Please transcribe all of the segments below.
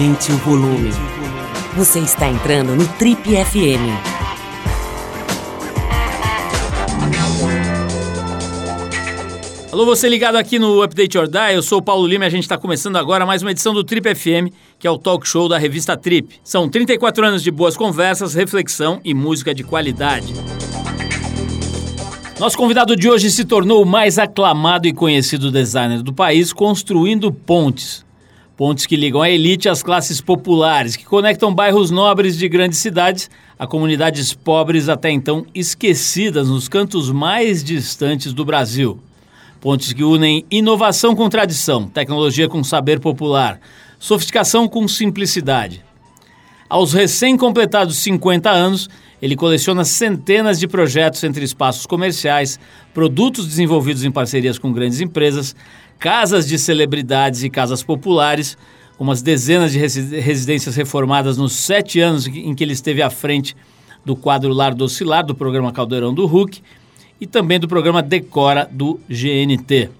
Aumente o volume. Você está entrando no Trip FM. Alô, você ligado aqui no Update or Die, eu sou o Paulo Lima e a gente está começando agora mais uma edição do Trip FM, que é o talk show da revista Trip. São 34 anos de boas conversas, reflexão e música de qualidade. Nosso convidado de hoje se tornou o mais aclamado e conhecido designer do país, construindo pontes. Pontes que ligam a elite às classes populares, que conectam bairros nobres de grandes cidades a comunidades pobres até então esquecidas nos cantos mais distantes do Brasil. Pontes que unem inovação com tradição, tecnologia com saber popular, sofisticação com simplicidade. Aos recém-completados 50 anos, ele coleciona centenas de projetos entre espaços comerciais, produtos desenvolvidos em parcerias com grandes empresas, casas de celebridades e casas populares, umas dezenas de residências reformadas nos sete anos em que ele esteve à frente do quadro Lar do Oscilar, do programa Caldeirão do Hulk, e também do programa Decora do GNT.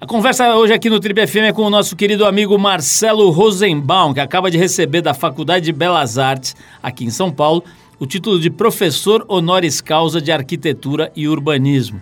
A conversa hoje aqui no Trip FM é com o nosso querido amigo Marcelo Rosenbaum, que acaba de receber da Faculdade de Belas Artes, aqui em São Paulo, o título de professor honoris causa de arquitetura e urbanismo.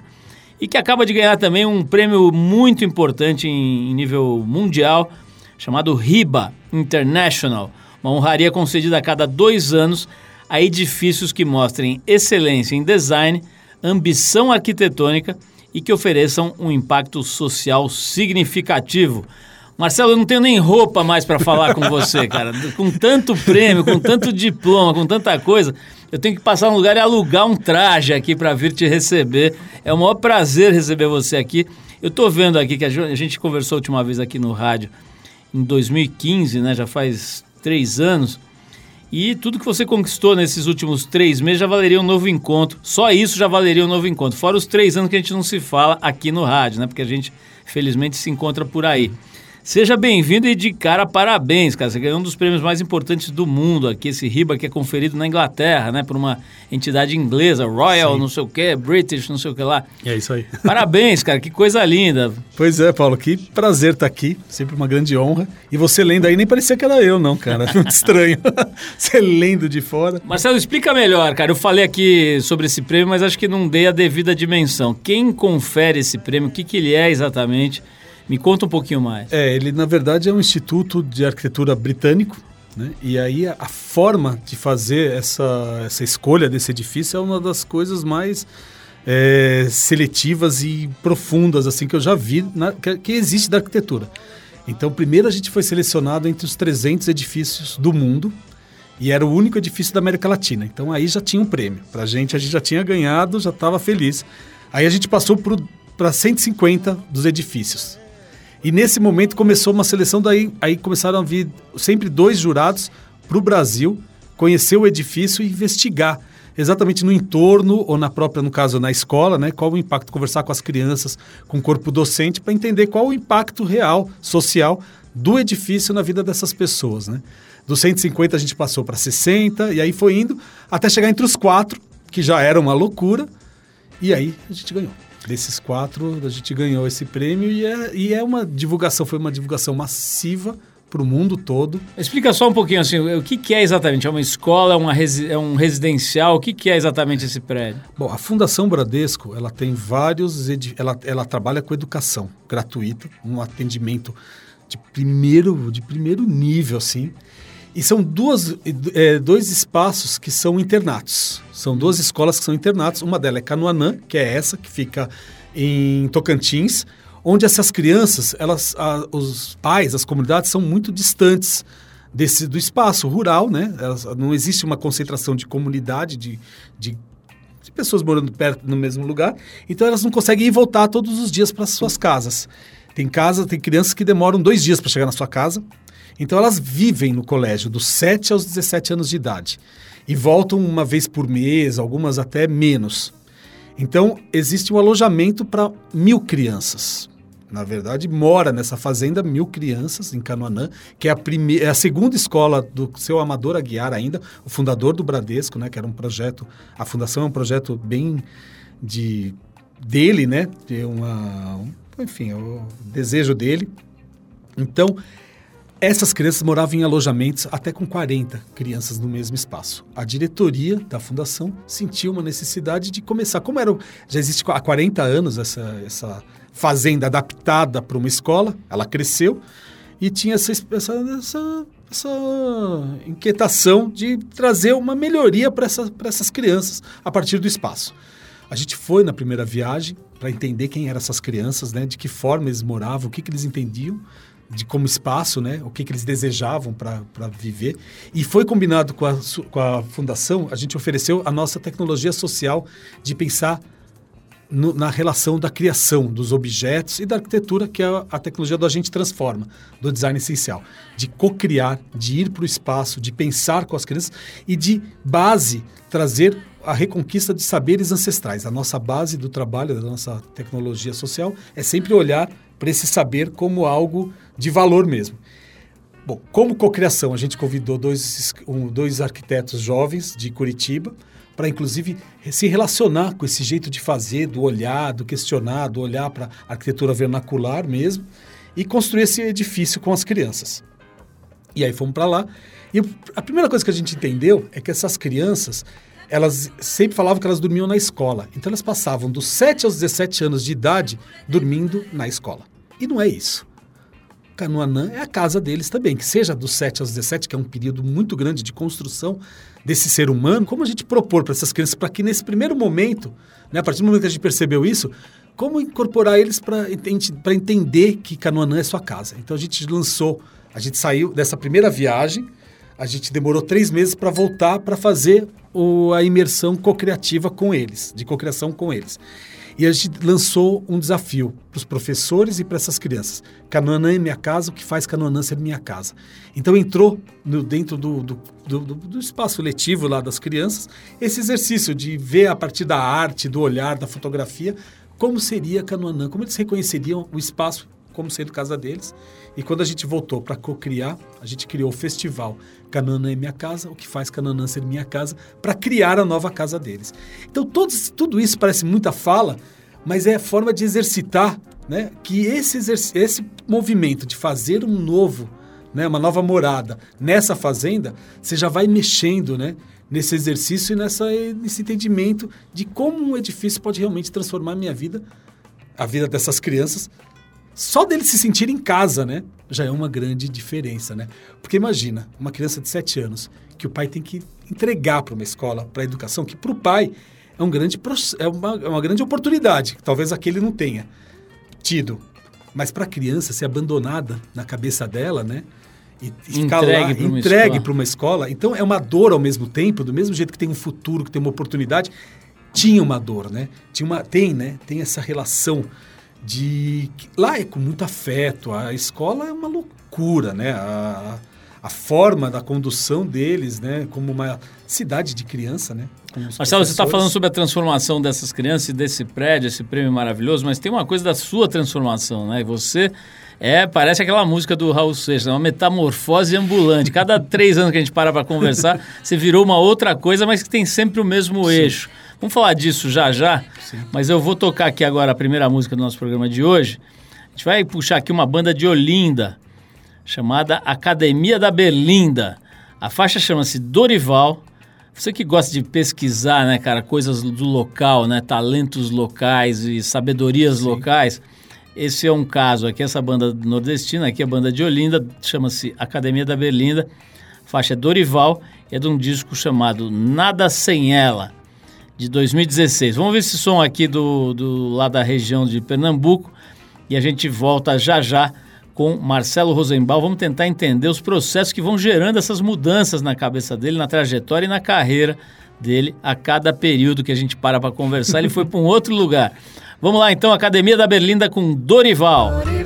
E que acaba de ganhar também um prêmio muito importante em, nível mundial, chamado RIBA International, uma honraria concedida a cada dois anos a edifícios que mostrem excelência em design, ambição arquitetônica e que ofereçam um impacto social significativo. Marcelo, eu não tenho nem roupa mais para falar com você, cara. Com tanto prêmio, com tanto diploma, com tanta coisa, eu tenho que passar um lugar e alugar um traje aqui para vir te receber. É um maior prazer receber você aqui. Eu estou vendo aqui que a gente conversou a última vez aqui no rádio em 2015, né? Já faz três anos. E tudo que você conquistou nesses últimos três meses já valeria um novo encontro. Só isso já valeria um novo encontro. Fora os três anos que a gente não se fala aqui no rádio, né? Porque a gente, felizmente, se encontra por aí. Seja bem-vindo e de cara parabéns, cara. Você ganhou um dos prêmios mais importantes do mundo aqui, esse RIBA que é conferido na Inglaterra, né? Por uma entidade inglesa, Royal, Sim. não sei o que, British, não sei o que lá. É isso aí. Parabéns, cara, que coisa linda. Pois é, Paulo, que prazer estar tá aqui, sempre uma grande honra. E você lendo aí, nem parecia que era eu, não, cara. Muito estranho. você lendo de fora. Marcelo, explica melhor, cara. Eu falei aqui sobre esse prêmio, mas acho que não dei a devida dimensão. Quem confere esse prêmio, o que, que ele é exatamente? Me conta um pouquinho mais. É, ele na verdade é um instituto de arquitetura britânico, né? E aí a, a, forma de fazer essa, essa escolha desse edifício é uma das coisas mais é, seletivas e profundas assim que eu já vi na, que, que existe da arquitetura. Então, primeiro a gente foi selecionado entre os 300 edifícios do mundo e era o único edifício da América Latina. Então aí já tinha um prêmio. Para a gente, a gente já tinha ganhado, já estava feliz. Aí a gente passou para 150 dos edifícios. E nesse momento começou uma seleção, daí aí começaram a vir sempre dois jurados para o Brasil conhecer o edifício e investigar exatamente no entorno ou na própria, no caso, na escola, né? Qual o impacto, conversar com as crianças, com o corpo docente, para entender qual o impacto real, social, do edifício na vida dessas pessoas, né? Dos 150 a gente passou para 60 e aí foi indo até chegar entre os quatro, que já era uma loucura, e aí a gente ganhou. Desses quatro, a gente ganhou esse prêmio e é, e é uma divulgação, foi uma divulgação massiva para o mundo todo. Explica só um pouquinho assim, o que, que é exatamente? É uma escola, é, uma resi é um residencial? O que, que é exatamente esse prédio? Bom, a Fundação Bradesco, ela tem vários, ela, ela trabalha com educação gratuita, um atendimento de primeiro, de primeiro nível, assim. E são duas, é, dois espaços que são internatos. São duas escolas que são internatos. Uma delas é Canoanã, que é essa, que fica em Tocantins, onde essas crianças, elas, a, os pais, as comunidades são muito distantes desse, do espaço rural, né? Elas, não existe uma concentração de comunidade, de, de, de pessoas morando perto no mesmo lugar. Então elas não conseguem ir voltar todos os dias para suas casas. Tem casa, tem crianças que demoram dois dias para chegar na sua casa então elas vivem no colégio dos 7 aos 17 anos de idade e voltam uma vez por mês, algumas até menos. Então existe um alojamento para mil crianças. Na verdade, mora nessa fazenda mil crianças em Canoanã, que é a, primeira, é a segunda escola do seu Amador Aguiar ainda, o fundador do Bradesco, né, que era um projeto, a fundação é um projeto bem de dele, né, de uma, enfim, é o desejo dele. Então, Essas crianças moravam em alojamentos até com 40 crianças no mesmo espaço. A diretoria da fundação sentiu uma necessidade de começar. Como era, já existe há 40 anos essa, essa fazenda adaptada para uma escola, ela cresceu e tinha essa, essa, essa, essa inquietação de trazer uma melhoria para essa, essas crianças a partir do espaço. A gente foi na primeira viagem para entender quem eram essas crianças, né, de que forma eles moravam, o que, que eles entendiam de como espaço, né? O que, que eles desejavam para viver. E foi combinado com a, com a fundação, a gente ofereceu a nossa tecnologia social de pensar no, na relação da criação dos objetos e da arquitetura, que é a, a tecnologia do agente transforma, do design essencial. De co-criar, de ir para o espaço, de pensar com as crianças e de base trazer a reconquista de saberes ancestrais. A nossa base do trabalho, da nossa tecnologia social, é sempre olhar para esse saber como algo de valor mesmo. Bom, como cocriação, a gente convidou dois, um, dois arquitetos jovens de Curitiba para, inclusive, se relacionar com esse jeito de fazer, do olhar, do questionar, do olhar para a arquitetura vernacular mesmo, e construir esse edifício com as crianças. E aí fomos para lá. E a primeira coisa que a gente entendeu é que essas crianças, elas sempre falavam que elas dormiam na escola. Então elas passavam dos 7 aos 17 anos de idade dormindo na escola. E não é isso. Canoanã é a casa deles também, que seja dos 7 aos 17, que é um período muito grande de construção desse ser humano, como a gente propor para essas crianças, para que nesse primeiro momento, né, a partir do momento que a gente percebeu isso, como incorporar eles para entender que Canoanã é sua casa. Então a gente lançou, a gente saiu dessa primeira viagem, a gente demorou três meses para voltar para fazer o, a imersão co-criativa com eles, de cocriação com eles. E a gente lançou um desafio para os professores e para essas crianças. Canoanã é minha casa, o que faz Canoanã ser minha casa? Então entrou no, dentro do, do, do, do, espaço letivo lá das crianças esse exercício de ver a partir da arte, do olhar, da fotografia, como seria Canoanã, como eles reconheceriam o espaço como sendo casa deles. E quando a gente voltou para co-criar, a gente criou o festival Canaã é minha casa, o que faz Canaã ser minha casa, para criar a nova casa deles. Então todos, tudo isso parece muita fala, mas é forma de exercitar né, que esse, esse movimento de fazer um novo, né, uma nova morada nessa fazenda, você já vai mexendo né, nesse exercício e nessa, nesse entendimento de como um edifício pode realmente transformar a minha vida, a vida dessas crianças, só dele se sentir em casa, né? Já é uma grande diferença, né? Porque imagina, uma criança de 7 anos que o pai tem que entregar para uma escola, para a educação, que para o pai é, um grande, é, uma, é uma grande oportunidade, que talvez aquele não tenha tido. Mas para a criança ser abandonada na cabeça dela, né? E, e ficar entregue lá, entregue para uma escola. Então é uma dor ao mesmo tempo, do mesmo jeito que tem um futuro, que tem uma oportunidade, tinha uma dor, né? Tinha uma, tem, né? Tem essa relação de lá é com muito afeto. A escola é uma loucura, né? A, a forma da condução deles, né? Como uma cidade de criança, né? Marcelo, você está falando sobre a transformação dessas crianças e desse prédio, esse prêmio maravilhoso, mas tem uma coisa da sua transformação, né? Você é, parece aquela música do Raul Seixas, uma metamorfose ambulante. Cada três anos que a gente para para conversar, você virou uma outra coisa, mas que tem sempre o mesmo Sim. eixo. Vamos falar disso já já, Sim. mas eu vou tocar aqui agora a primeira música do nosso programa de hoje. A gente vai puxar aqui uma banda de Olinda, chamada Academia da Berlinda. A faixa chama-se Dorival. Você que gosta de pesquisar, né, cara, coisas do local, né, talentos locais e sabedorias Sim. locais, esse é um caso aqui, essa banda nordestina, aqui a banda de Olinda, chama-se Academia da Berlinda. A faixa é Dorival, é de um disco chamado Nada Sem Ela de 2016. Vamos ver esse som aqui do, do lá da região de Pernambuco e a gente volta já já com Marcelo Rosenbaum. Vamos tentar entender os processos que vão gerando essas mudanças na cabeça dele, na trajetória e na carreira dele a cada período que a gente para para conversar. Ele foi para um outro lugar. Vamos lá então, Academia da Berlinda com Dorival. Dorival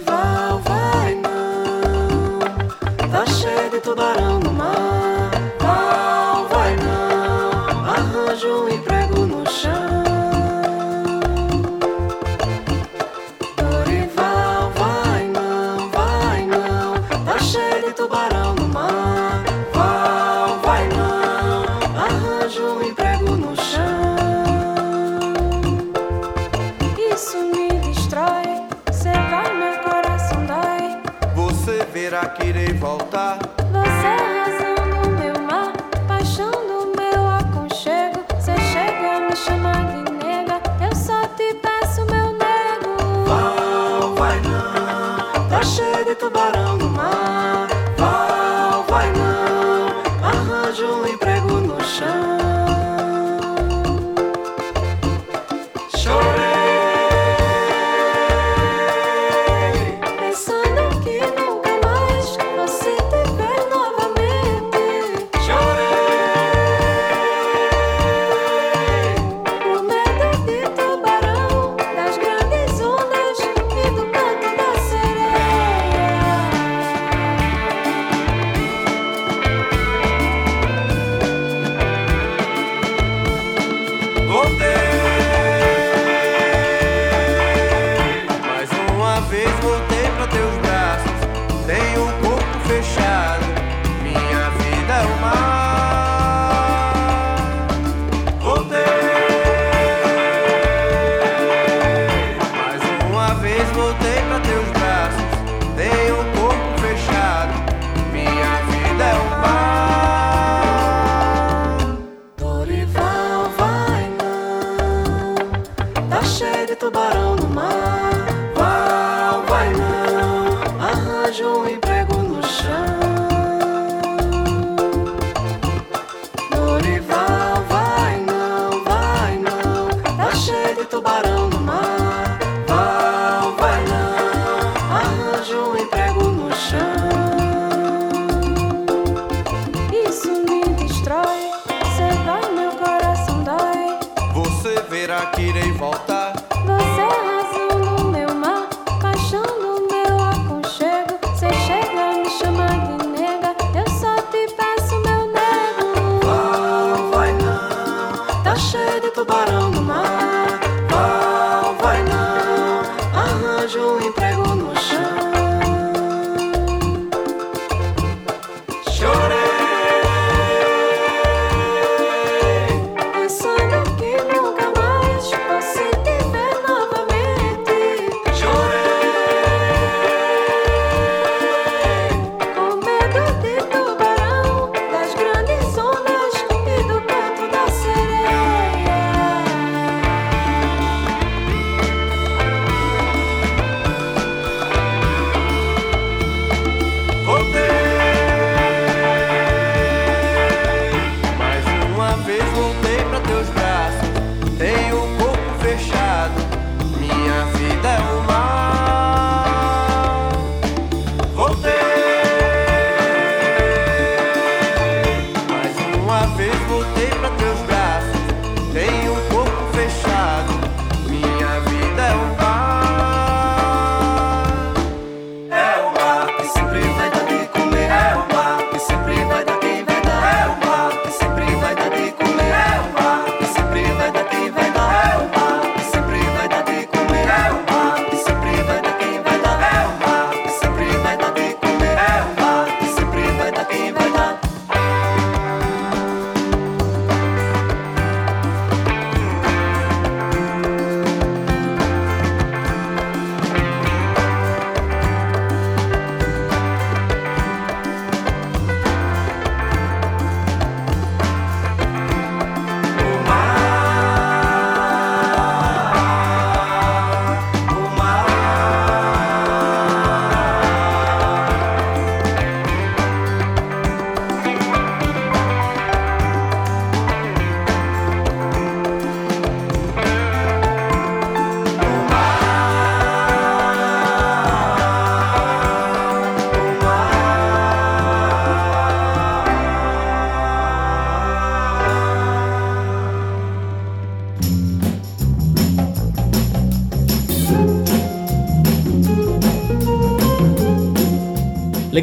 tubarão.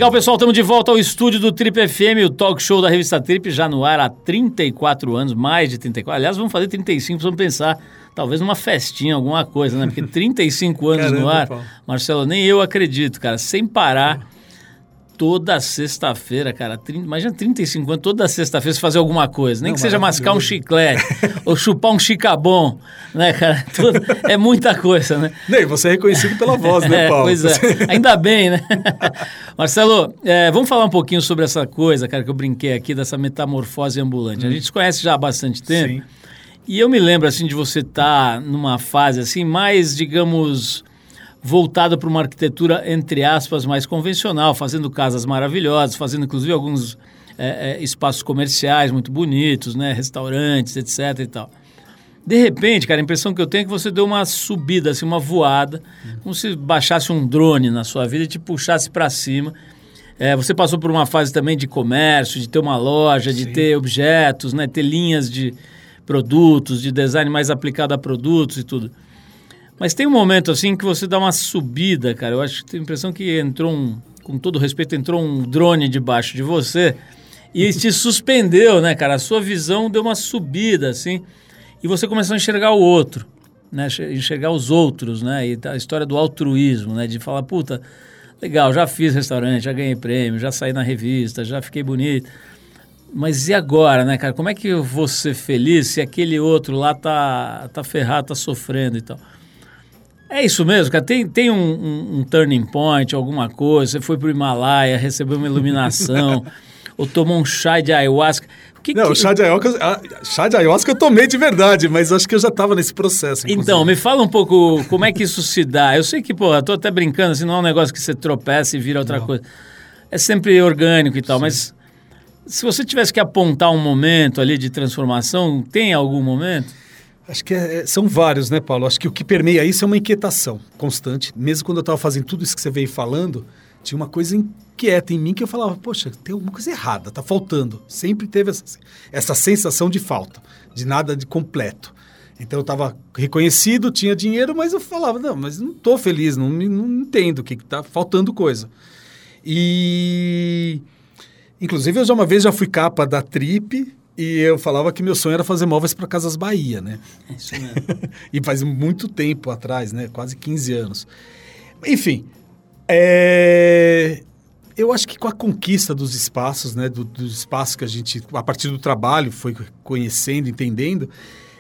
Legal, pessoal, estamos de volta ao estúdio do Trip FM, o talk show da revista Trip, já no ar há 34 anos, mais de 34. Aliás, vamos fazer 35, vamos pensar talvez numa festinha, alguma coisa, né? Porque 35 anos no Caramba, ar, Paulo. Marcelo, nem eu acredito, cara, sem parar. Toda sexta-feira, cara, 30, imagina 35 anos, toda sexta-feira você fazer alguma coisa, nem Não, que seja mascar um chiclete ou chupar um chicabom, né, cara? Tudo- é muita coisa, né? Nem, você é reconhecido pela voz, né, É, Paulo? pois é, ainda bem, né? Marcelo, é, vamos falar um pouquinho sobre essa coisa, cara, que eu brinquei aqui, dessa metamorfose ambulante. A gente se conhece já há bastante tempo. Sim. E eu me lembro, assim, de você estar numa fase, assim, mais, digamos, voltada para uma arquitetura, entre aspas, mais convencional, fazendo casas maravilhosas, fazendo, inclusive, alguns é, é, espaços comerciais muito bonitos, né? Restaurantes, etc e tal. De repente, cara, a impressão que eu tenho é que você deu uma subida, assim, uma voada, como se baixasse um drone na sua vida e te puxasse para cima. É, você passou por uma fase também de comércio, de ter uma loja, de Sim. ter objetos, né, ter linhas de produtos, de design mais aplicado a produtos e tudo. Mas tem um momento assim que você dá uma subida, cara. Eu acho que tenho a impressão que entrou um, com todo respeito, entrou um drone debaixo de você e te suspendeu, né, cara? A sua visão deu uma subida, assim, e você começou a enxergar o outro, né? Enxer- Enxergar os outros, né? E a história do altruísmo, né? De falar, puta, legal, já fiz restaurante, já ganhei prêmio, já saí na revista, já fiquei bonito. Mas e agora, né, cara? Como é que eu vou ser feliz se aquele outro lá tá, tá ferrado, tá sofrendo e tal? É isso mesmo, cara. Tem, tem um, um- um turning point, alguma coisa. Você foi pro Himalaia, recebeu uma iluminação, ou tomou um chá de ayahuasca. O que Não, que- o chá de ayahuasca, ah, chá de ayahuasca eu tomei de verdade, mas acho que eu já estava nesse processo. inclusive. Então, me fala um pouco como é que isso se dá. Eu sei que, pô, eu tô até brincando, assim, não é um negócio que você tropeça e vira outra coisa. É sempre orgânico e tal, mas se você tivesse que apontar um momento ali de transformação, tem algum momento? Acho que é- são vários, né, Paulo? Acho que o que permeia isso é uma inquietação constante. Mesmo quando eu estava fazendo tudo isso que você veio falando, tinha uma coisa inquieta em mim que eu falava, poxa, tem alguma coisa errada, tá faltando. Sempre teve essa, essa sensação de falta, de nada de completo. Então eu estava reconhecido, tinha dinheiro, mas eu falava, não, mas não estou feliz, não, não entendo o que está faltando coisa. E inclusive eu já uma vez já fui capa da Trip e eu falava que meu sonho era fazer móveis para Casas Bahia, né? É isso mesmo. e faz muito tempo atrás, né? Quase 15 anos. Enfim, é, eu acho que com a conquista dos espaços, né? Do, dos espaços que a gente, a partir do trabalho, foi conhecendo, entendendo,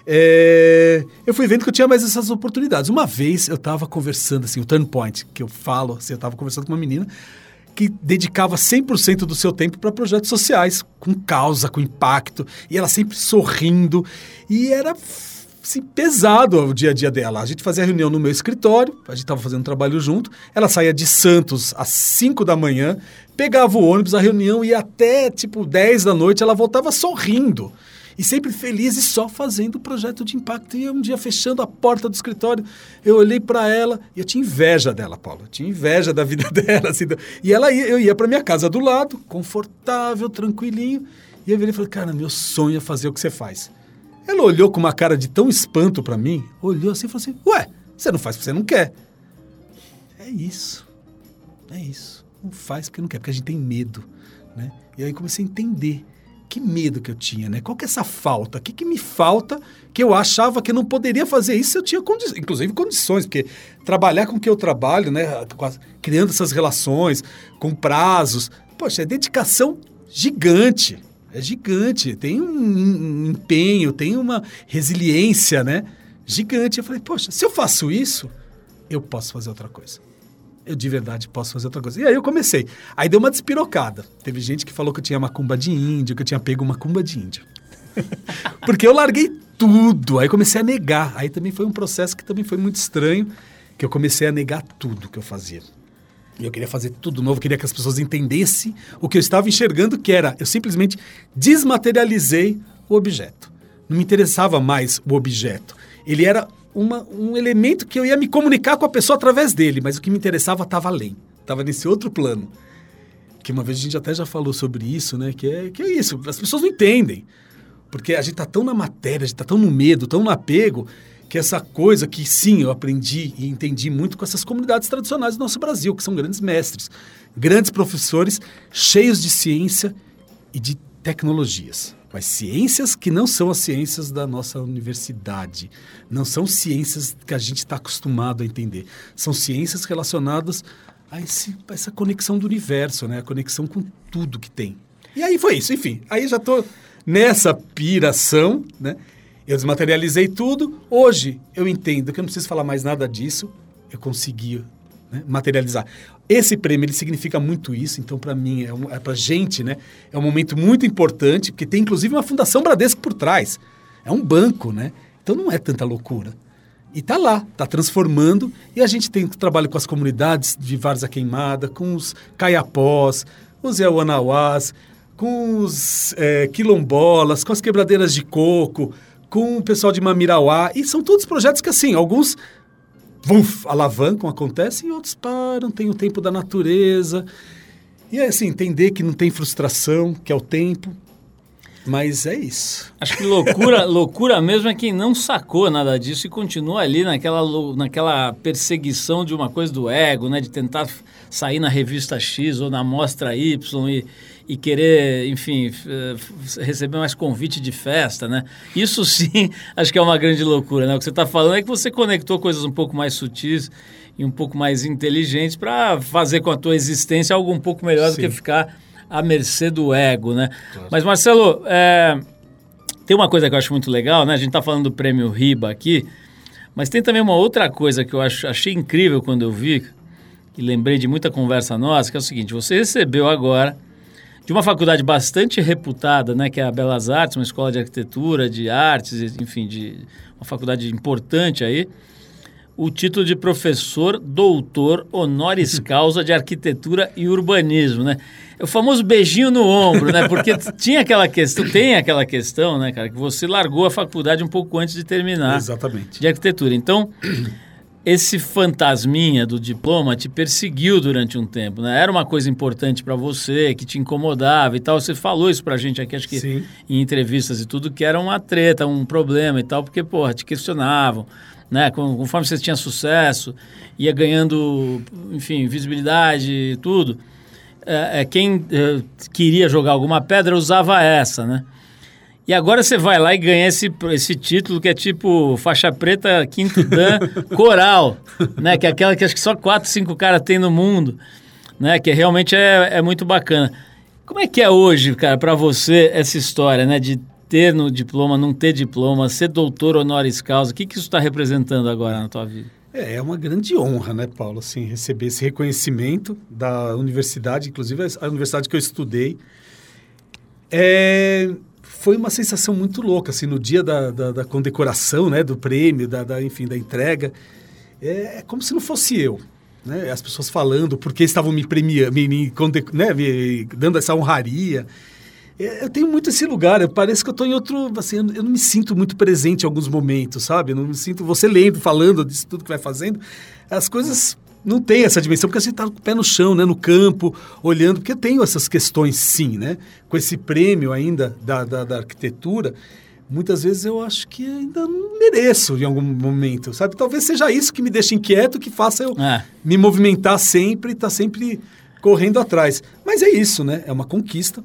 é, eu fui vendo que eu tinha mais essas oportunidades. Uma vez eu estava conversando, assim, o turn point que eu falo, assim, eu estava conversando com uma menina que dedicava 100% do seu tempo para projetos sociais, com causa, com impacto, e ela sempre sorrindo, e era assim, pesado o dia a dia dela. A gente fazia reunião no meu escritório, a gente estava fazendo trabalho junto, ela saía de Santos às 5 da manhã, pegava o ônibus, a reunião ia até tipo 10 da noite, ela voltava sorrindo. E sempre feliz e só fazendo o projeto de impacto. E um dia fechando a porta do escritório, eu olhei para ela e eu tinha inveja dela, Paulo. Eu tinha inveja da vida dela. Assim, e ela ia, eu ia para minha casa do lado, confortável, tranquilinho. E eu virei e falei, cara, meu sonho é fazer o que você faz. Ela olhou com uma cara de tão espanto para mim, olhou assim e falou assim: Ué, você não faz porque você não quer. É isso. É isso. Não faz porque não quer, porque a gente tem medo. Né? E aí comecei a entender que medo que eu tinha, né? Qual que é essa falta? O que, que me falta que eu achava que eu não poderia fazer isso se eu tinha condi inclusive condições, porque trabalhar com o que eu trabalho, né? criando essas relações, com prazos, poxa, é dedicação gigante. É gigante, tem um empenho, tem uma resiliência, né? Gigante. Eu falei, poxa, se eu faço isso, eu posso fazer outra coisa. Eu de verdade posso fazer outra coisa. E aí eu comecei. Aí deu uma despirocada. Teve gente que falou que eu tinha macumba de índio, que eu tinha pego macumba de índio. Porque eu larguei tudo. Aí comecei a negar. Aí também foi um processo que também foi muito estranho, que eu comecei a negar tudo que eu fazia. E eu queria fazer tudo novo, queria que as pessoas entendessem o que eu estava enxergando, que era eu simplesmente desmaterializei o objeto. Não me interessava mais o objeto. Ele era uma- um elemento que eu ia me comunicar com a pessoa através dele, mas o que me interessava estava além, estava nesse outro plano. Que uma vez a gente até já falou sobre isso, né? Que é, que é isso, as pessoas não entendem. Porque a gente tá tão na matéria, a gente tá tão no medo, tão no apego, que essa coisa que sim, eu aprendi e entendi muito com essas comunidades tradicionais do nosso Brasil, que são grandes mestres, grandes professores, cheios de ciência e de tecnologias. Mas ciências que não são as ciências da nossa universidade. Não são ciências que a gente está acostumado a entender. São ciências relacionadas a, esse- a essa conexão do universo, né? A conexão com tudo que tem. E aí foi isso, enfim. Aí já estou nessa piração, né? Eu desmaterializei tudo. Hoje eu entendo que eu não preciso falar mais nada disso. Eu consegui né, materializar. Esse prêmio ele significa muito isso. Então para mim é, um, é para gente, né? É um momento muito importante porque tem inclusive uma fundação Bradesco por trás. É um banco, né? Então não é tanta loucura. E tá lá, tá transformando. E a gente tem trabalho com as comunidades de Várzea Queimada, com os caiapós, os Yawanawás, com os eh, quilombolas, com as quebradeiras de coco, com o pessoal de Mamirauá. E são todos projetos que, assim, alguns vuf, alavancam, acontecem, e outros param, tem o tempo da natureza. E é assim, entender que não tem frustração, que é o tempo. Mas é isso. Acho que loucura, loucura mesmo é quem não sacou nada disso e continua ali naquela, naquela perseguição de uma coisa do ego, né? De tentar sair na revista X ou na mostra Y e, e querer, enfim, receber mais convite de festa, né? Isso sim, acho que é uma grande loucura, né? O que você está falando é que você conectou coisas um pouco mais sutis e um pouco mais inteligentes para fazer com a tua existência algo um pouco melhor do Sim. que ficar à mercê do ego, né? Mas, Marcelo, é, tem uma coisa que eu acho muito legal, né? A gente está falando do prêmio RIBA aqui, mas tem também uma outra coisa que eu acho, achei incrível quando eu vi, e lembrei de muita conversa nossa, que é o seguinte: você recebeu agora de uma faculdade bastante reputada, né, que é a Belas Artes, uma escola de arquitetura, de artes, enfim, de uma faculdade importante aí, o título de professor doutor honoris causa de arquitetura e urbanismo, né? É o famoso beijinho no ombro, né? Porque tinha aquela questão, tem aquela questão, né, cara, que você largou a faculdade um pouco antes de terminar Exatamente. de arquitetura. Então, esse fantasminha do diploma te perseguiu durante um tempo, né? Era uma coisa importante para você, que te incomodava e tal. Você falou isso pra gente aqui, acho que Sim. em entrevistas e tudo, que era uma treta, um problema e tal, porque, porra, te questionavam, né? Conforme você tinha sucesso, ia ganhando, enfim, visibilidade e tudo. É, é, quem é, queria jogar alguma pedra usava essa, né? E agora você vai lá e ganha esse, esse título que é tipo faixa preta quinto dan coral, né? Que é aquela que acho que só quatro, cinco caras tem no mundo, né? Que realmente é, é muito bacana. Como é que é hoje, cara, para você essa história, né? De ter no diploma, não ter diploma, ser doutor honoris causa, o que, que isso está representando agora na tua vida? É, é uma grande honra, né, Paulo, assim, receber esse reconhecimento da universidade, inclusive a universidade que eu estudei. É, foi uma sensação muito louca, assim, no dia da, da, da condecoração, né, do prêmio, da, da, enfim, da entrega. É, é como se não fosse eu, né? As pessoas falando porque estavam me premiando, me, me, né, me dando essa honraria. É, Eu tenho muito esse lugar, eu- parece que eu estou em outro, assim, eu não me sinto muito presente em alguns momentos, sabe? Eu não me sinto, você lendo, falando disso tudo que vai fazendo, as coisas não têm essa dimensão, porque você está com o pé no chão, né, no campo, olhando, porque eu tenho essas questões sim, né? Com esse prêmio ainda da, da, da arquitetura, muitas vezes eu acho que ainda não mereço em algum momento, sabe? Talvez seja isso que me deixa inquieto, que faça eu É. me movimentar sempre e estar sempre correndo atrás. Mas é isso, né? É uma conquista.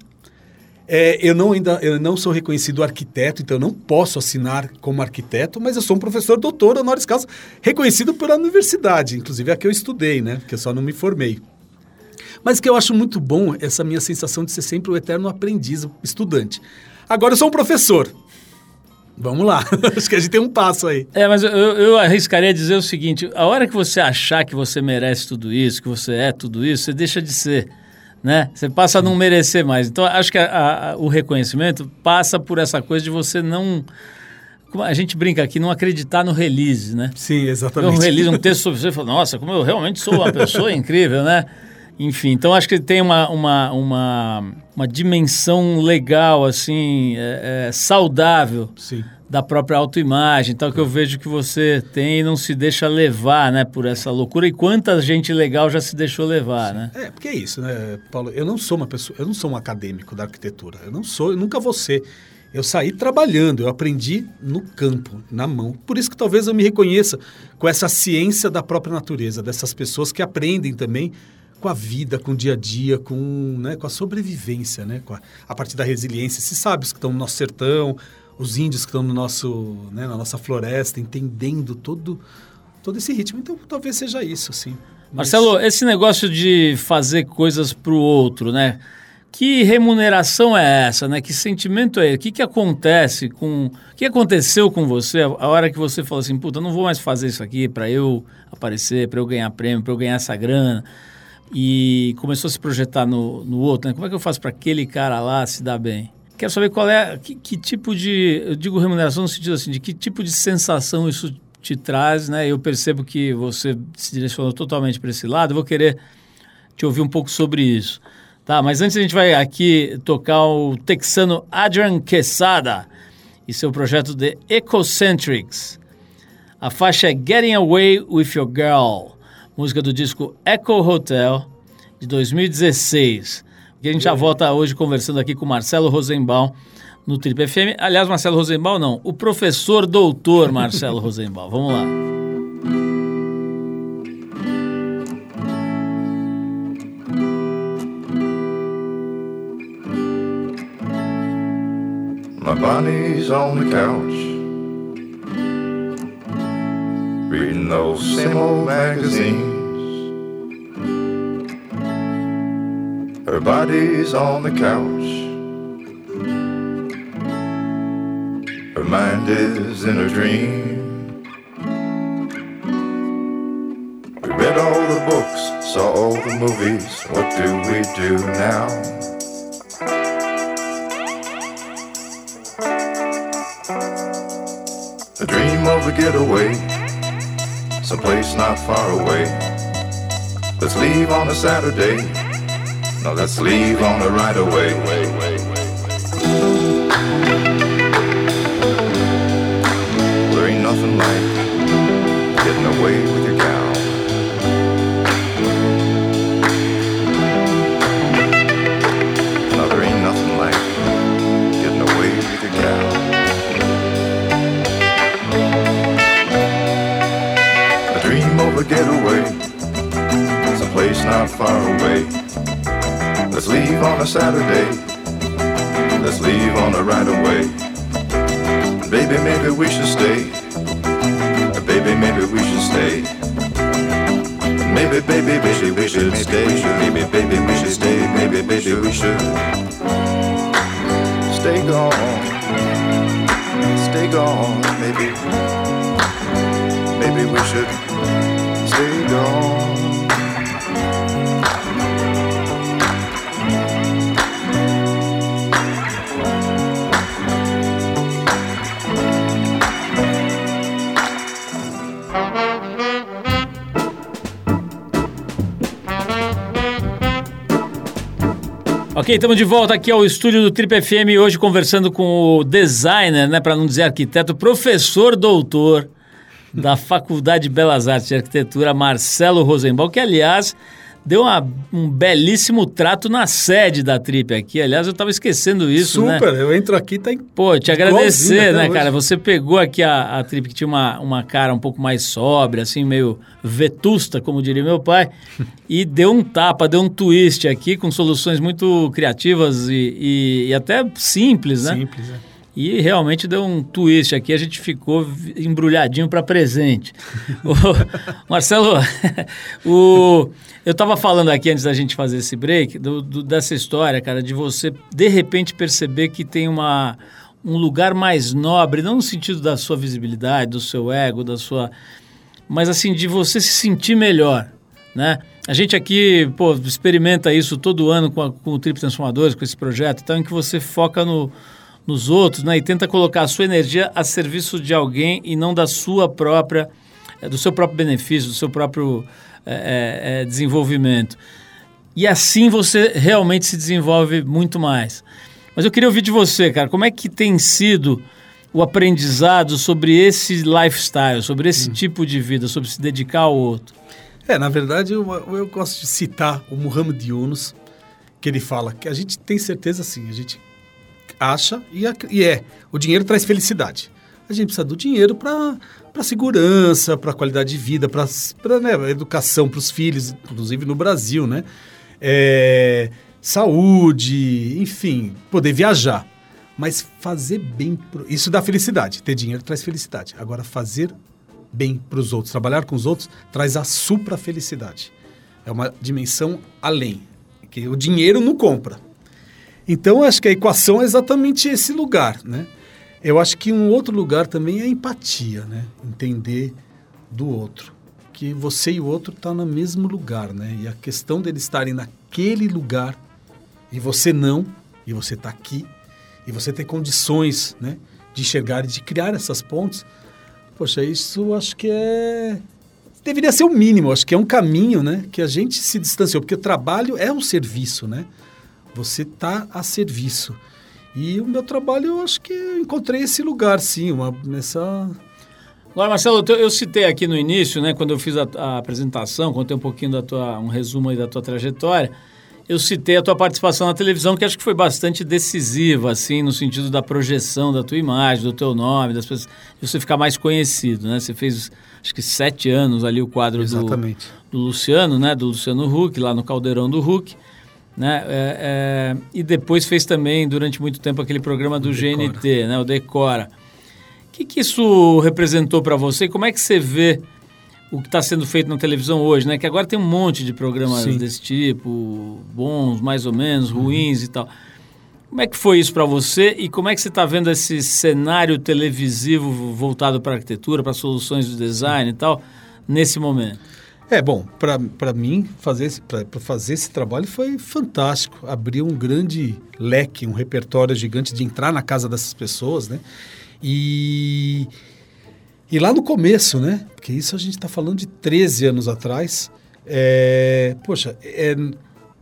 É, eu não ainda eu não sou reconhecido arquiteto, então eu não posso assinar como arquiteto, mas eu sou um professor doutor honoris causa, reconhecido pela universidade, inclusive a que eu estudei, né? Que eu só não me formei. Mas que eu acho muito bom essa minha sensação de ser sempre o eterno aprendiz, estudante. Agora eu sou um professor. Vamos lá. acho que a gente tem um passo aí. É, mas eu, eu arriscaria dizer o seguinte: a hora que você achar que você merece tudo isso, que você é tudo isso, você deixa de ser. Né? Você passa a não merecer mais. Então, acho que a- a- o reconhecimento passa por essa coisa de você não. A gente brinca aqui, não acreditar no release, né? Sim, exatamente. release um texto sobre você falo, nossa, como eu realmente sou uma pessoa incrível, né? Enfim, então acho que tem uma, uma, uma, uma dimensão legal, assim, é, é, saudável Sim. Da própria autoimagem, tal que eu vejo que você tem e não se deixa levar, né, por essa loucura. E quanta gente legal já se deixou levar, né? É, porque é isso, né, Paulo? Eu não sou uma pessoa, eu não sou um acadêmico da arquitetura. Eu não sou, eu nunca vou ser. Eu saí trabalhando, eu aprendi no campo, na mão. Por isso que talvez eu me reconheça com essa ciência da própria natureza, dessas pessoas que aprendem também com a vida, com o dia a dia, com, né, com a sobrevivência, né, com a, a partir da resiliência. Esses sábios que estão no nosso sertão, os índios que estão no nosso, né, na nossa floresta, entendendo todo, todo esse ritmo. Então, talvez seja isso, sim. Mas- Marcelo, esse negócio de fazer coisas para o outro, né? Que remuneração é essa, né? Que sentimento é? O que, que acontece com... O que aconteceu com você a hora que você falou assim, puta, não vou mais fazer isso aqui para eu aparecer, para eu ganhar prêmio, para eu ganhar essa grana. E começou a se projetar no, no outro, né? Como é que eu faço para aquele cara lá se dar bem? Quero saber qual é, que, que tipo de... Eu digo remuneração no sentido assim, de que tipo de sensação isso te traz, né? Eu percebo que você se direcionou totalmente para esse lado. Eu vou querer te ouvir um pouco sobre isso. Tá, mas antes a gente vai aqui tocar o texano Adrian Quesada e seu projeto de Ecocentrics. A faixa é Getting Away With Your Girl, música do disco Echo Hotel, de 2016. E a gente já volta hoje conversando aqui com Marcelo Rosenbaum no Trip FM. Aliás, Marcelo Rosenbaum não, o professor doutor Marcelo Rosenbaum. Vamos lá. My body's on the couch, reading those same old magazines. Her body's on the couch, her mind is in a dream. We read all the books, saw all the movies. What do we do now? A dream of a getaway, someplace not far away. Let's leave on a Saturday. Now let's leave on the right away. There ain't nothing like getting away with your gal. Now there ain't nothing like getting away with your gal. A dream of a getaway, It's a place not far away. Let's leave on a Saturday. Let's leave on a right away. Baby, maybe we should stay. Baby, maybe we should stay. Maybe, baby, maybe we should stay. Maybe, baby, we should stay. Maybe, baby, we should stay gone. Stay gone, maybe. Maybe we should stay gone. Ok, estamos de volta aqui ao estúdio do Trip FM, hoje conversando com o designer, né, para não dizer arquiteto, professor doutor da Faculdade de Belas Artes de Arquitetura, Marcelo Rosenbaum, que aliás deu uma- um belíssimo trato na sede da Trip aqui. Aliás, eu estava esquecendo isso, né? Super, eu entro aqui, tá em... Pô, te agradecer, né, hoje. cara? Você pegou aqui a, a trip que tinha uma, uma cara um pouco mais sóbria, assim, meio vetusta, como diria meu pai, e deu um tapa, deu um twist aqui com soluções muito criativas e, e- e até simples, né? Simples, é. E realmente deu um twist aqui, a gente ficou embrulhadinho para presente. O- Marcelo, o, eu estava falando aqui antes da gente fazer esse break, do- do- dessa história, cara, de você de repente perceber que tem uma, um lugar mais nobre, não no sentido da sua visibilidade, do seu ego, da sua. Mas assim, de você se sentir melhor, né? A gente aqui, pô, experimenta isso todo ano com, a- com o Trip Transformadores, com esse projeto, então, em que você foca no, nos outros, né? E tenta colocar a sua energia a serviço de alguém e não da sua própria, eh, do seu próprio benefício, do seu próprio eh, eh, desenvolvimento. E assim você realmente se desenvolve muito mais. Mas eu queria ouvir de você, cara, como é que tem sido o aprendizado sobre esse lifestyle, sobre esse tipo de vida, sobre se dedicar ao outro? É, na verdade, eu, eu gosto de citar o Muhammad Yunus, que ele fala que a gente tem certeza assim, a gente acha e, é, o dinheiro traz felicidade. A gente precisa do dinheiro para segurança, para qualidade de vida, para né, educação para os filhos, inclusive no Brasil, né? É, saúde, enfim, poder viajar. Mas fazer bem, pro- isso dá felicidade. Ter dinheiro traz felicidade. Agora, fazer bem para os outros, trabalhar com os outros, traz a supra-felicidade. É uma dimensão além, que o dinheiro não compra. Então, acho que a equação é exatamente esse lugar, né? Eu acho que um outro lugar também é empatia, né? Entender do outro. Que você e o outro estão no mesmo lugar, né? E a questão deles estarem naquele lugar e você não, e você está aqui, e você ter condições, né? De enxergar e de criar essas pontes, Poxa, isso acho que é. Deveria ser o mínimo, acho que é um caminho, né? Que a gente se distanciou, porque o trabalho é um serviço, né? Você está a serviço. E o meu trabalho, eu acho que eu encontrei esse lugar, sim, uma, nessa. Agora, Marcelo, eu- citei aqui no início, né, quando eu fiz a, a apresentação, contei um pouquinho da tua, um resumo aí da tua trajetória, eu citei a tua participação na televisão, que acho que foi bastante decisiva, assim, no sentido da projeção da tua imagem, do teu nome, das pessoas, de você ficar mais conhecido, né? Você fez, acho que sete anos ali o quadro do, do Luciano, né? Do Luciano Huck, lá no Caldeirão do Huck. Né? É, é, e depois fez também, durante muito tempo, aquele programa do Decora. GNT, né? O Decora. O que, que isso representou para você? Como é que você vê o que está sendo feito na televisão hoje, né? Que agora tem um monte de programas Sim. desse tipo, bons, mais ou menos, ruins e tal. Como é que foi isso para você e como é que você está vendo esse cenário televisivo voltado para arquitetura, para soluções de design e tal, nesse momento? É, bom, para mim, fazer esse, fazer esse trabalho foi fantástico. Abriu um grande leque, um repertório gigante de entrar na casa dessas pessoas, né? E, e lá no começo, né? Porque isso a gente está falando de 13 anos atrás. É, poxa, é,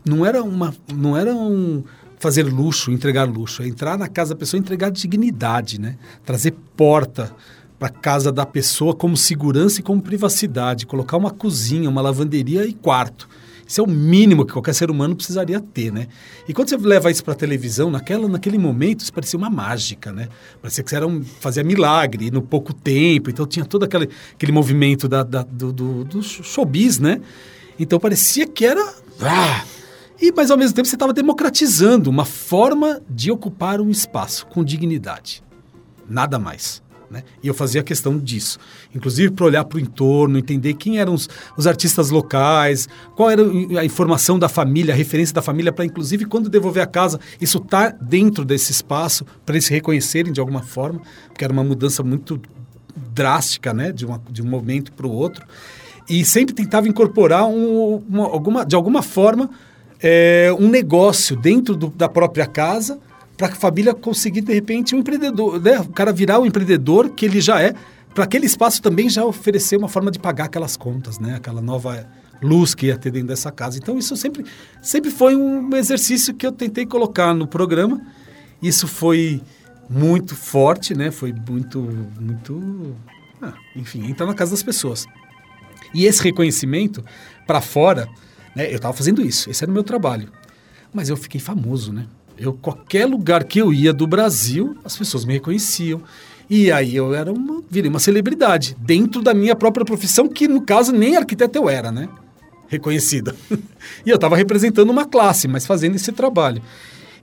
não era uma. Não era um fazer luxo, entregar luxo. É entrar na casa da pessoa entregar dignidade, né? Trazer porta para casa da pessoa como segurança e como privacidade. Colocar uma cozinha, uma lavanderia e quarto. Isso é o mínimo que qualquer ser humano precisaria ter, né? E quando você leva isso para televisão, naquela, naquele momento, isso parecia uma mágica, né? Parecia que você era um, fazia milagre no pouco tempo. Então tinha todo aquele, aquele movimento da, da- do, do, do showbiz, né? Então parecia que era ah! E, mas ao mesmo tempo você estava democratizando uma forma de ocupar um espaço com dignidade. Nada mais. Né? E eu fazia questão disso. Inclusive para olhar para o entorno, entender quem eram os, os, artistas locais, qual era a informação da família, a referência da família, para inclusive quando devolver a casa, isso tá dentro desse espaço, para eles se reconhecerem de alguma forma, porque era uma mudança muito drástica, né? de, uma, de um momento para o outro. E sempre tentava incorporar um, uma, alguma, de alguma forma é, um negócio dentro do, da própria casa para a família conseguir, de repente, um empreendedor, né? o cara virar o empreendedor que ele já é, para aquele espaço também já oferecer uma forma de pagar aquelas contas, né? aquela nova luz que ia ter dentro dessa casa. Então, isso sempre, sempre foi um exercício que eu tentei colocar no programa. Isso foi muito forte, né? Foi muito, muito... Ah, enfim, entrar na casa das pessoas. E esse reconhecimento para fora, né? Eu estava fazendo isso, esse era o meu trabalho. Mas eu fiquei famoso, né? Eu, qualquer lugar que eu ia do Brasil, as pessoas me reconheciam. E aí eu era uma, virei uma celebridade dentro da minha própria profissão, que no caso nem arquiteto eu era, né? Reconhecida. e eu estava representando uma classe, mas fazendo esse trabalho.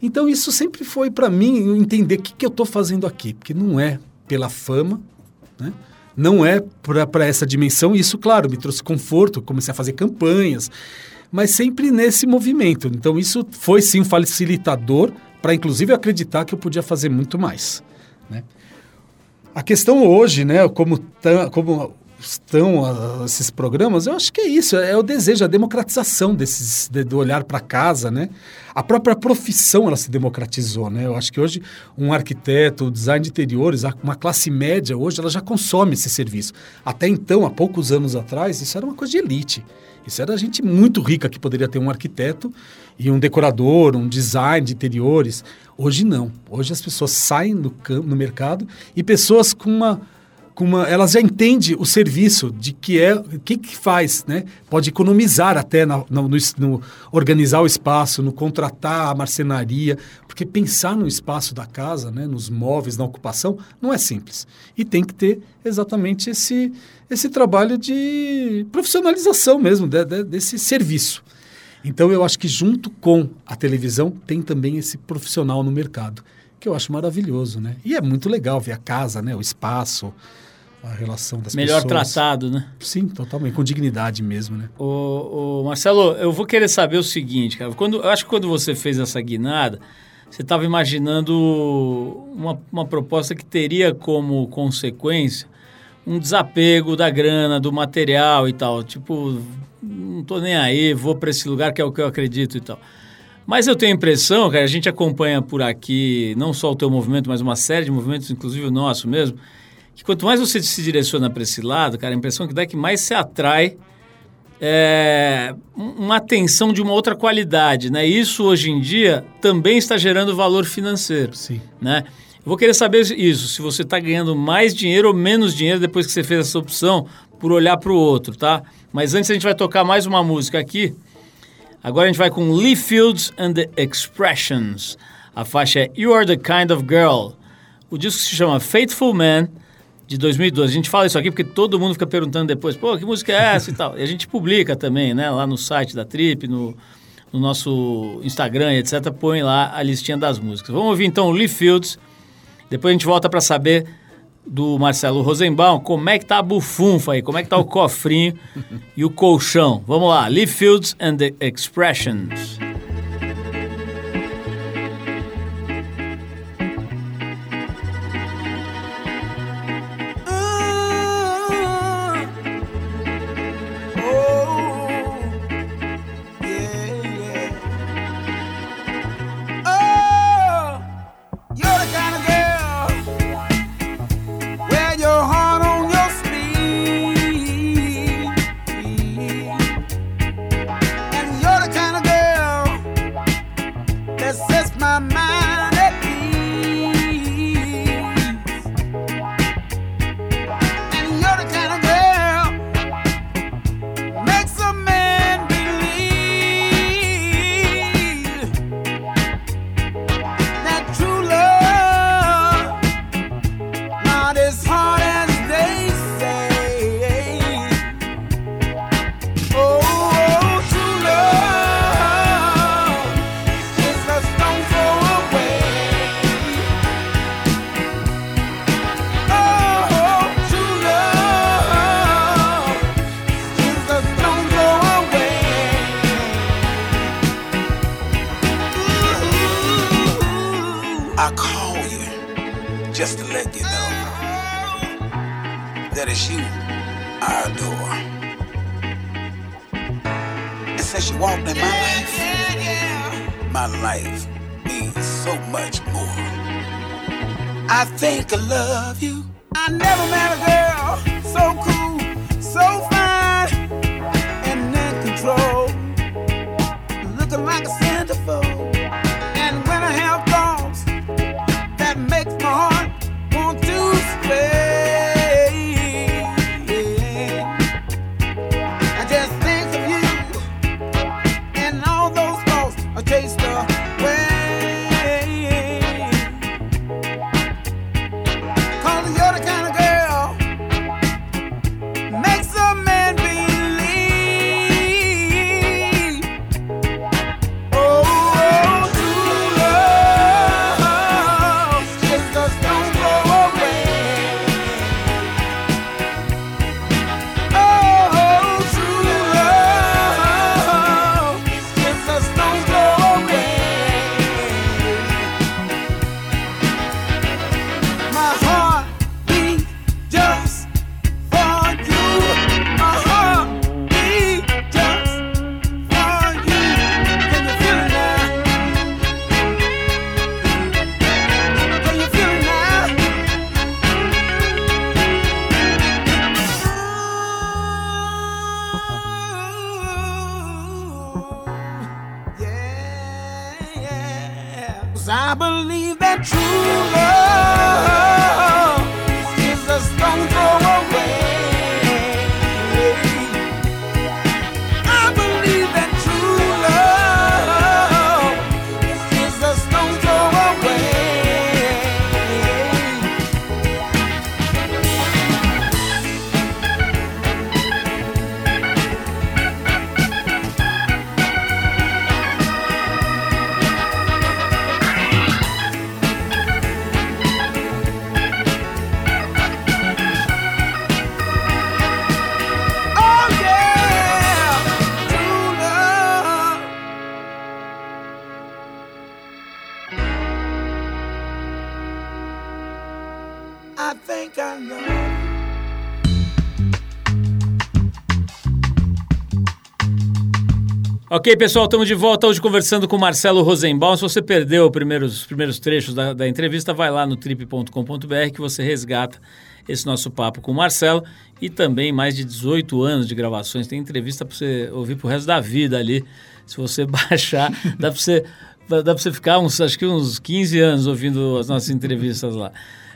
Então isso sempre foi para mim entender o que, que eu estou fazendo aqui, porque não é pela fama, né? não é para essa dimensão. Isso, claro, me trouxe conforto, comecei a fazer campanhas mas sempre nesse movimento. Então isso foi sim um facilitador para inclusive acreditar que eu podia fazer muito mais. Né? A questão hoje, né, como, como estão uh, esses programas, eu acho que é isso, é o desejo, a democratização desses, de, do olhar para casa, né? A própria profissão, ela se democratizou, né? Eu acho que hoje um arquiteto, design de interiores, uma classe média hoje, ela já consome esse serviço. Até então, há poucos anos atrás, isso era uma coisa de elite. Isso era gente muito rica que poderia ter um arquiteto e um decorador, um design de interiores. Hoje não. Hoje as pessoas saem no, mercado e pessoas com uma com uma, elas já entendem o serviço de que é, o que, que faz, né? Pode economizar até no, no, no, organizar o espaço, no contratar a marcenaria, porque pensar no espaço da casa, né? Nos móveis, na ocupação, não é simples. E tem que ter exatamente esse, esse trabalho de profissionalização mesmo de, de, desse serviço. Então eu acho que junto com a televisão tem também esse profissional no mercado que eu acho maravilhoso, né? E é muito legal ver a casa, né? O espaço, a relação das Melhor pessoas. Melhor tratado, né? Sim, totalmente, com dignidade mesmo, né? O, o, Marcelo, eu vou querer saber o seguinte, cara. Quando, eu acho que quando você fez essa guinada, você estava imaginando uma, uma proposta que teria como consequência um desapego da grana, do material e tal. Tipo, não tô nem aí, vou para esse lugar que é o que eu acredito e tal. Mas eu tenho a impressão, cara, a gente acompanha por aqui não só o teu movimento, mas uma série de movimentos, inclusive o nosso mesmo, que quanto mais você se direciona para esse lado, cara, a impressão que dá é que mais se atrai é, uma atenção de uma outra qualidade, né? Isso hoje em dia também está gerando valor financeiro, Sim. né? Eu vou querer saber isso, se você está ganhando mais dinheiro ou menos dinheiro depois que você fez essa opção por olhar para o outro, tá? Mas antes a gente vai tocar mais uma música aqui. Agora a gente vai com Lee Fields and the Expressions. A faixa é You Are the Kind of Girl. O disco se chama Faithful Man de 2012. A gente fala isso aqui porque todo mundo fica perguntando depois, pô, que música é essa e tal. E a gente publica também, né, lá no site da Trip, no, no nosso Instagram, etc. Põe lá a listinha das músicas. Vamos ouvir então Lee Fields. Depois a gente volta para saber do Marcelo Rosenbaum como é que tá a bufunfa aí, como é que tá o cofrinho e o colchão. Vamos lá, Lee Fields and the Expressions. That makes my heart Ok, pessoal, estamos de volta hoje conversando com Marcelo Rosenbaum. Se você perdeu os primeiros, os primeiros trechos da, da entrevista, vai lá no trip.com.br que você resgata esse nosso papo com o Marcelo e também mais de 18 anos de gravações. Tem entrevista para você ouvir pro resto da vida ali. Se você baixar, dá para você, você ficar uns, acho que uns 15 anos ouvindo as nossas entrevistas lá.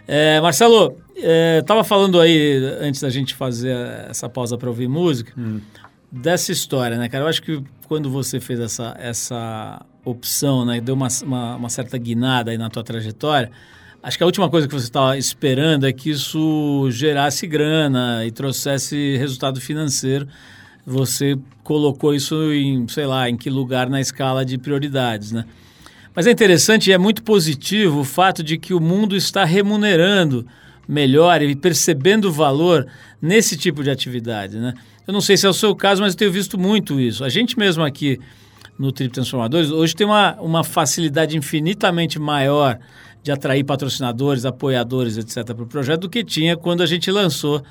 É, Marcelo, estava falando aí, antes da gente fazer essa pausa para ouvir música, dessa história, né, cara? Eu acho que quando você fez essa, essa opção, né, deu uma, uma, uma certa guinada aí na tua trajetória, acho que a última coisa que você estava esperando é que isso gerasse grana e trouxesse resultado financeiro. Você colocou isso em, sei lá, em que lugar na escala de prioridades, né? Mas é interessante e é muito positivo o fato de que o mundo está remunerando melhor e percebendo o valor nesse tipo de atividade, né? Eu não sei se é o seu caso, mas eu tenho visto muito isso. A gente mesmo aqui no Trip Transformadores, hoje tem uma, uma facilidade infinitamente maior de atrair patrocinadores, apoiadores, etc. para o projeto do que tinha quando a gente lançou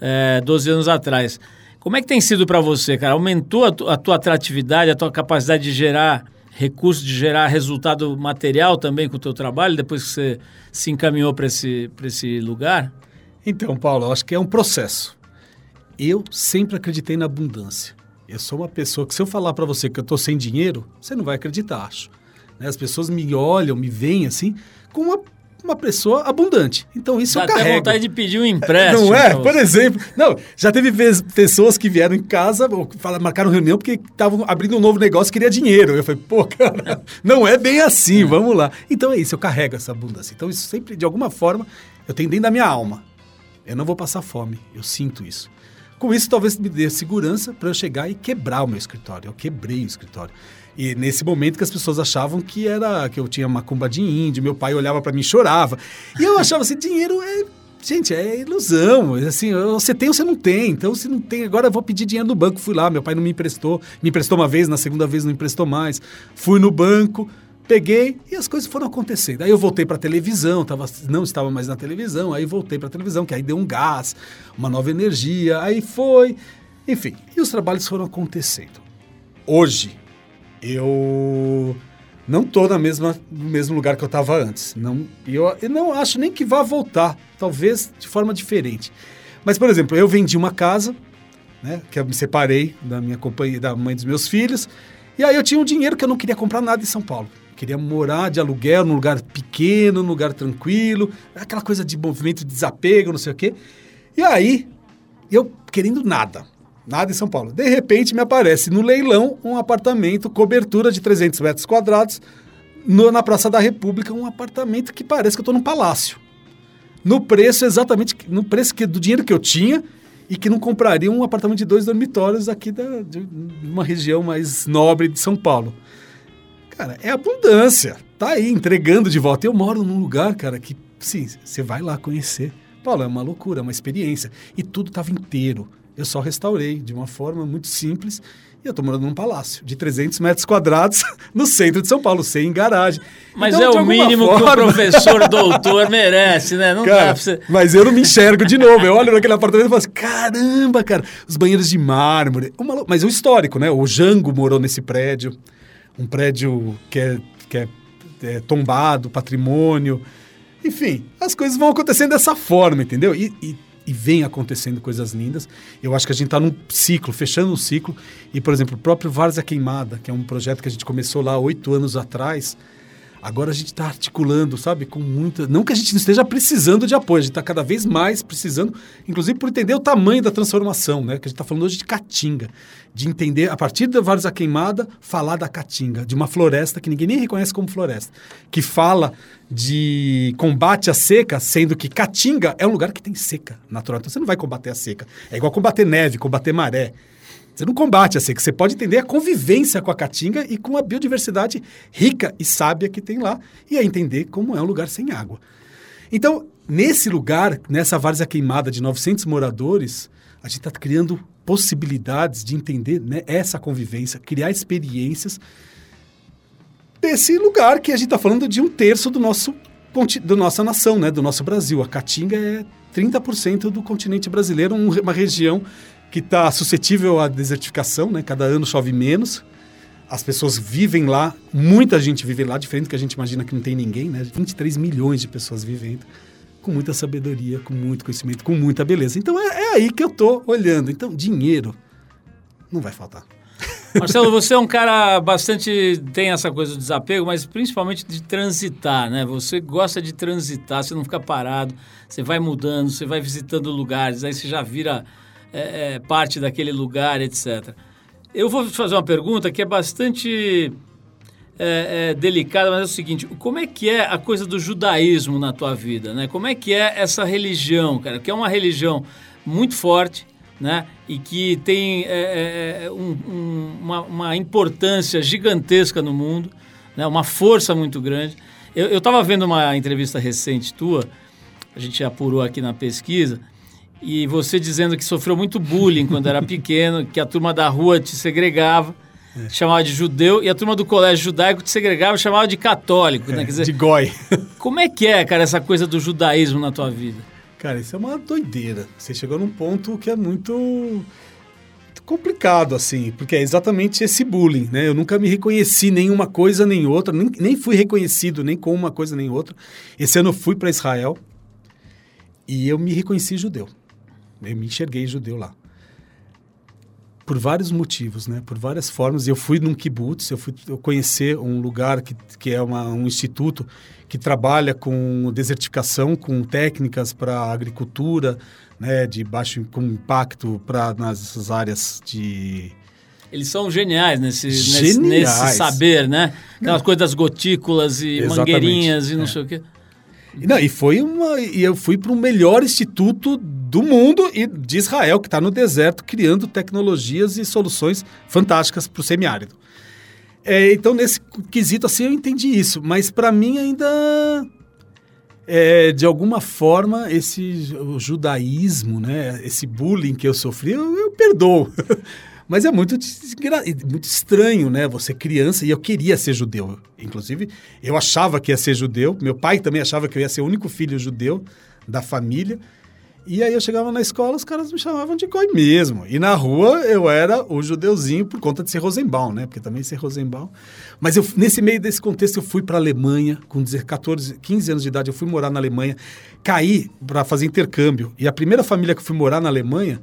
é, 12 anos atrás. Como é que tem sido para você, cara? Aumentou a, tu, a tua atratividade, a tua capacidade de gerar recursos, de gerar resultado material também com o teu trabalho, depois que você se encaminhou para esse, esse lugar? Então, Paulo, acho que é um processo. Eu sempre acreditei na abundância. Eu sou uma pessoa que se eu falar para você que eu estou sem dinheiro, você não vai acreditar, acho. Né? As pessoas me olham, me veem assim, com uma, uma pessoa abundante. Então isso Dá eu até carrego. vontade de pedir um empréstimo. Não é? Por exemplo. Não, já teve vez- pessoas que vieram em casa, marcaram reunião porque estavam abrindo um novo negócio e queria dinheiro. Eu falei, pô, cara, não é bem assim, vamos lá. Então é isso, eu carrego essa abundância. Então isso sempre, de alguma forma, eu tenho dentro da minha alma. Eu não vou passar fome, eu sinto isso. Com isso, talvez me dê segurança para eu chegar e quebrar o meu escritório. Eu quebrei o escritório. E nesse momento que as pessoas achavam que era que eu tinha macumba de índio, meu pai olhava para mim e chorava. E eu achava assim, dinheiro é Gente, é ilusão. Assim, você tem ou você não tem. Então, se não tem, agora eu vou pedir dinheiro no banco. Fui lá, meu pai não me emprestou. Me emprestou uma vez, na segunda vez não emprestou mais. Fui no banco, peguei e as coisas foram acontecendo. Aí eu voltei para televisão, tava, não estava mais na televisão, aí voltei para televisão, que aí deu um gás, uma nova energia, aí foi, enfim, e os trabalhos foram acontecendo. Hoje eu não tô na mesma, no mesmo lugar que eu estava antes. Não, eu, eu não acho nem que vá voltar, talvez de forma diferente. Mas, por exemplo, eu vendi uma casa, né, que eu me separei da minha companhia, da mãe dos meus filhos, e aí eu tinha um dinheiro que eu não queria comprar nada em São Paulo. Queria morar de aluguel num lugar pequeno, num lugar tranquilo, aquela coisa de movimento de desapego, não sei o quê. E aí, eu querendo nada, nada em São Paulo. De repente me aparece no leilão um apartamento, cobertura de 300 metros quadrados, no- na Praça da República, um apartamento que parece que eu estou num palácio. No preço exatamente, no preço que, do dinheiro que eu tinha e que não compraria um apartamento de dois dormitórios aqui da, de uma região mais nobre de São Paulo. Cara, é abundância. Tá aí, entregando de volta. Eu moro num lugar, cara, que, sim, você vai lá conhecer. Paulo, é uma loucura, é uma experiência. E tudo estava inteiro. Eu só restaurei de uma forma muito simples. E eu tô morando num palácio de 300 metros quadrados no centro de São Paulo, sem garagem. Mas Então, é o mínimo que forma- o professor doutor merece, né? Não dá Cara, pra você... mas eu não me enxergo de novo. Eu olho naquele apartamento e falo assim, caramba, cara, os banheiros de mármore. Uma mas o histórico, né? O Jango morou nesse prédio. Um prédio que é, que é, é tombado, patrimônio. Enfim, as coisas vão acontecendo dessa forma, entendeu? E, e, e vem acontecendo coisas lindas. Eu acho que a gente está num ciclo, fechando um ciclo. E, por exemplo, o próprio Várzea Queimada, que é um projeto que a gente começou lá oito anos atrás, Agora a gente está articulando, sabe, com muita. Não que a gente não esteja precisando de apoio, a gente está cada vez mais precisando, inclusive por entender o tamanho da transformação, né? Que a gente está falando hoje de caatinga, de entender, a partir da Várzea Queimada, falar da caatinga, de uma floresta que ninguém nem reconhece como floresta, que fala de combate à seca, sendo que caatinga é um lugar que tem seca natural. Então você não vai combater a seca. É igual combater neve, combater maré. Você não combate a seca, você pode entender a convivência com a caatinga e com a biodiversidade rica e sábia que tem lá, e a entender como é um lugar sem água. Então, nesse lugar, nessa várzea queimada de 900 moradores, a gente está criando possibilidades de entender né, essa convivência, criar experiências desse lugar que a gente está falando de um terço do nosso da nossa nação, né, do nosso Brasil. A Caatinga é 30% do continente brasileiro, um- uma região que está suscetível à desertificação, né? Cada ano chove menos. As pessoas vivem lá, muita gente vive lá, diferente do que a gente imagina que não tem ninguém, né? 23 milhões de pessoas vivendo com muita sabedoria, com muito conhecimento, com muita beleza. Então é, é aí que eu tô olhando. Então, dinheiro não vai faltar. Marcelo, você é um cara bastante. tem essa coisa do desapego, mas principalmente de transitar, né? Você gosta de transitar, você não fica parado, você vai mudando, você vai visitando lugares, aí você já vira é, é, parte daquele lugar, etc. Eu vou te fazer uma pergunta que é bastante é, é, delicada, mas é o seguinte: como é que é a coisa do judaísmo na tua vida, né? Como é que é essa religião, cara? Que é uma religião muito forte, né? E que tem é, é, um- um- uma, uma importância gigantesca no mundo, né? Uma força muito grande. Eu estava vendo uma entrevista recente tua, a gente apurou aqui na pesquisa, e você dizendo que sofreu muito bullying quando era pequeno, que a turma da rua te segregava, te chamava de judeu, e a turma do colégio judaico te segregava e chamava de católico. né? Quer dizer, de goi. como é que é, cara, essa coisa do judaísmo na tua vida? Cara, isso é uma doideira. Você chegou num ponto que é muito complicado, assim, porque é exatamente esse bullying, né? Eu nunca me reconheci nem uma coisa nem outra, nem, nem fui reconhecido nem com uma coisa nem outra. Esse ano eu fui para Israel e eu me reconheci judeu. Eu me enxerguei judeu lá. Por vários motivos, né? Por várias formas. Eu fui num kibbutz, eu fui eu conhecer um lugar que, que é uma, um instituto que trabalha com desertificação, com técnicas para agricultura, né? De baixo com impacto para nas áreas de Eles são geniais nesse, Geniais. nesse saber, né? Aquelas coisas das gotículas e Exatamente, mangueirinhas e não é. sei o quê. Não, e foi uma. E eu fui para o melhor instituto do mundo e de Israel, que está no deserto, criando tecnologias e soluções fantásticas para o semiárido. É, então, nesse quesito, assim, eu entendi isso. Mas para mim ainda. é, de alguma forma, esse judaísmo, né, esse bullying que eu sofri, eu, eu perdoo. Mas é muito, muito estranho, né? Você criança, e eu queria ser judeu. Inclusive, eu achava que ia ser judeu. Meu pai também achava que eu ia ser o único filho judeu da família. E aí eu chegava na escola, os caras me chamavam de goi mesmo. E na rua eu era o judeuzinho por conta de ser Rosenbaum, né? Porque também ser Rosenbaum. Mas eu, nesse meio desse contexto eu fui para a Alemanha, com 10 14, 15 anos de idade, eu fui morar na Alemanha, caí para fazer intercâmbio. E a primeira família que eu fui morar na Alemanha,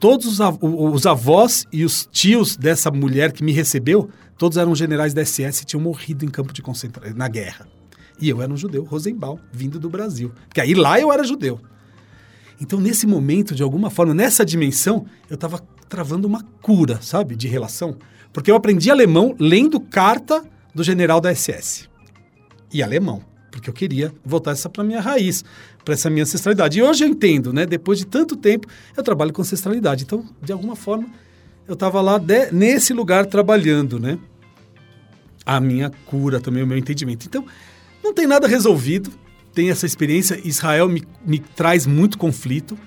todos os, av- os avós e os tios dessa mulher que me recebeu, todos eram generais da SS e tinham morrido em campo de concentração, na guerra. E eu era um judeu, Rosenbaum, vindo do Brasil. Porque aí lá eu era judeu. Então, nesse momento, de alguma forma, nessa dimensão, eu estava travando uma cura, sabe, de relação. Porque eu aprendi alemão lendo carta do general da SS. E alemão, porque eu queria voltar essa para minha raiz, para essa minha ancestralidade. E hoje eu entendo, né? Depois de tanto tempo, eu trabalho com ancestralidade. Então, de alguma forma, eu estava lá de- nesse lugar trabalhando, né? A minha cura também, o meu entendimento. Então, não tem nada resolvido. Tem essa experiência. Israel me, me traz muito conflito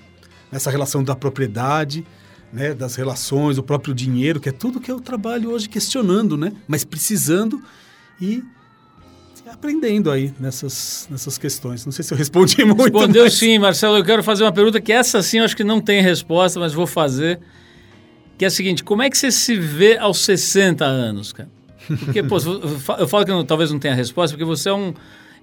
nessa relação da propriedade, né, das relações, o próprio dinheiro, que é tudo que eu trabalho hoje questionando, né? Mas precisando e aprendendo aí nessas, nessas questões. Não sei se eu respondi muito. Respondeu mas- sim, Marcelo. Eu quero fazer uma pergunta que essa sim eu acho que não tem resposta, mas vou fazer. Que é a seguinte: como é que você se vê aos 60 anos, cara? Porque, pô, eu fa- eu falo que não- talvez não tenha resposta, porque você é, um,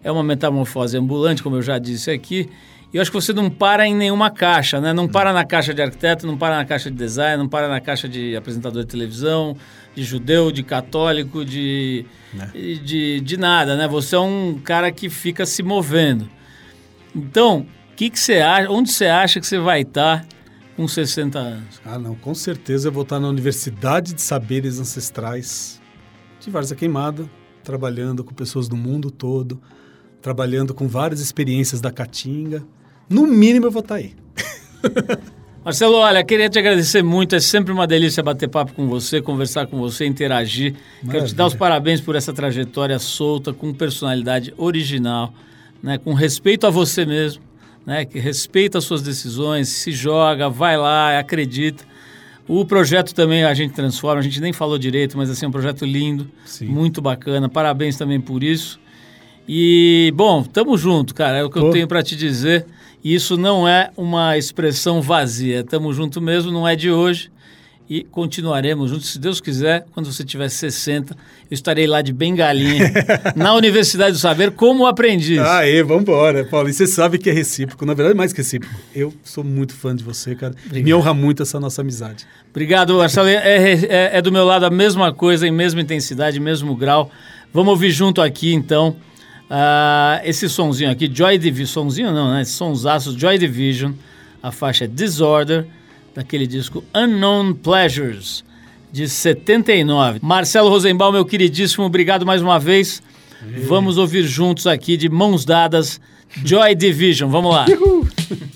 é uma metamorfose ambulante, como eu já disse aqui. E eu acho que você não para em nenhuma caixa, né? Não para na caixa de arquiteto, não para na caixa de design, não para na caixa de apresentador de televisão, de judeu, de católico, de, e de, de nada, né? Você é um cara que fica se movendo. Então, o que, que você acha? Onde você acha que você vai estar com 60 anos? Ah, não, com certeza eu vou estar na Universidade de Saberes Ancestrais de Várzea Queimada, trabalhando com pessoas do mundo todo, trabalhando com várias experiências da Caatinga. No mínimo eu vou estar aí. Marcelo, olha, queria te agradecer muito. É sempre uma delícia bater papo com você, conversar com você, interagir. Quero te dar os Maravilha. parabéns por essa trajetória solta, com personalidade original, né? com respeito a você mesmo, né? que respeita as suas decisões, se joga, vai lá, acredita. O projeto também a gente transforma, a gente nem falou direito, mas assim, é um projeto lindo, Sim. muito bacana. Parabéns também por isso. E, bom, tamo junto, cara. É o que eu tenho para te dizer. E isso não é uma expressão vazia. Tamo junto mesmo, não é de hoje. E continuaremos juntos, se Deus quiser, quando você tiver 60, eu estarei lá de bengalinha, na Universidade do Saber, como aprendiz. Aê, vambora, Paulo. E você sabe que é recíproco. Na verdade, mais que recíproco. Eu sou muito fã de você, cara. Me honra muito essa nossa amizade. Obrigado, Marcelo. É, é- é do meu lado a mesma coisa, em mesma intensidade, mesmo grau. Vamos ouvir junto aqui, então, ah, esse sonzinho aqui, Joy Division. Sonzinho não, né? Sonsaços, Joy Division. A faixa Disorder, daquele disco Unknown Pleasures, de 79. Marcelo Rosenbaum, meu queridíssimo, obrigado mais uma vez. Vamos ouvir juntos aqui, de mãos dadas, Joy Division. Vamos lá. I've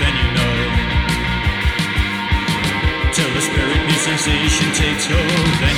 then you know. Till the spirit new sensation takes hold,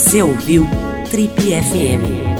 Você ouviu Trip FM.